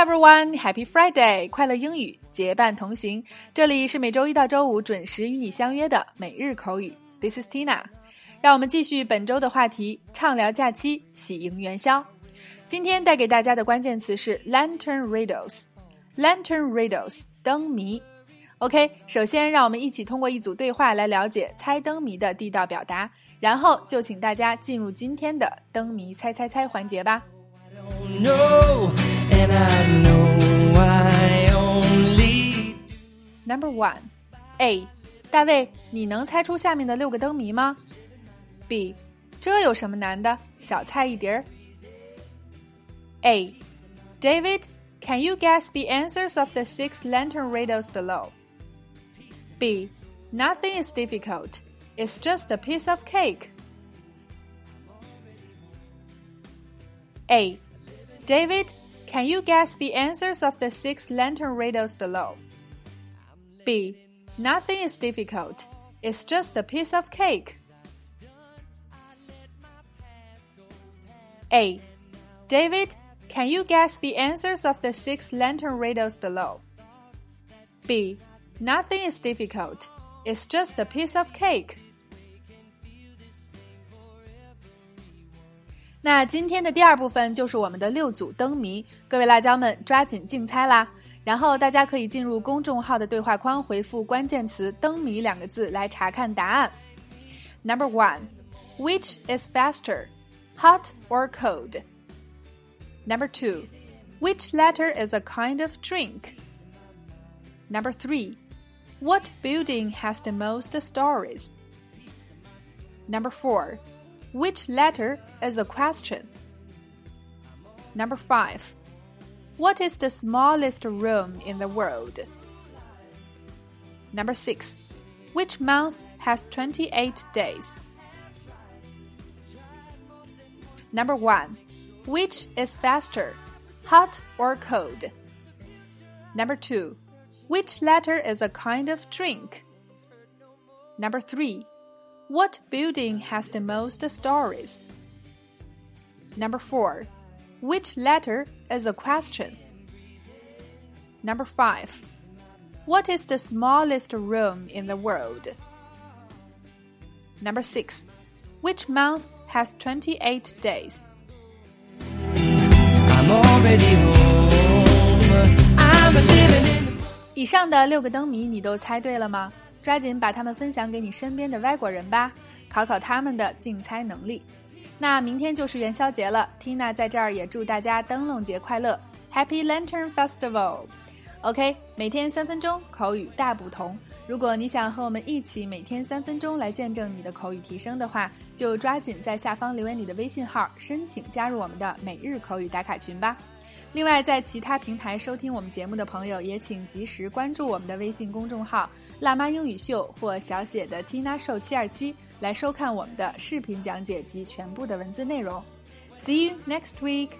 everyone, Happy Friday! 快乐英语结伴同行。这里是每周一到周五准时与你相约的每日口语。This is Tina。让我们继续本周的话题，畅聊假期，喜迎元宵。今天带给大家的关键词是 lantern riddles。lantern riddles，灯谜。OK，首先让我们一起通过一组对话来了解猜灯谜的地道表达，然后就请大家进入今天的灯谜猜猜猜环节吧。Number one, A，大卫，你能猜出下面的六个灯谜吗？B，这有什么难的？小菜一碟儿。A, David, can you guess the answers of the six lantern riddles below? B, nothing is difficult. It's just a piece of cake. A. David, can you guess the answers of the six lantern riddles below? B. Nothing is difficult. It's just a piece of cake. A. David, can you guess the answers of the six lantern riddles below? B. Nothing is difficult. It's just a piece of cake. 那今天的第二部分就是我们的六组灯谜，各位辣椒们抓紧竞猜啦！然后大家可以进入公众号的对话框回复关键词“灯谜”两个字来查看答案。Number one, which is faster, hot or cold? Number two, which letter is a kind of drink? Number three, what building has the most stories? Number four. Which letter is a question? Number 5. What is the smallest room in the world? Number 6. Which month has 28 days? Number 1. Which is faster, hot or cold? Number 2. Which letter is a kind of drink? Number 3. What building has the most stories? Number 4. Which letter is a question? Number 5. What is the smallest room in the world? Number 6. Which month has 28 days? 以上的六个灯谜你都猜对了吗？ 抓紧把它们分享给你身边的外国人吧，考考他们的竞猜能力。那明天就是元宵节了，Tina 在这儿也祝大家灯笼节快乐，Happy Lantern Festival。OK，每天三分钟，口语大不同。如果你想和我们一起每天三分钟来见证你的口语提升的话，就抓紧在下方留言你的微信号，申请加入我们的每日口语打卡群吧。另外，在其他平台收听我们节目的朋友，也请及时关注我们的微信公众号。辣妈英语秀或小写的 Tina Show 七二七来收看我们的视频讲解及全部的文字内容。See you next week.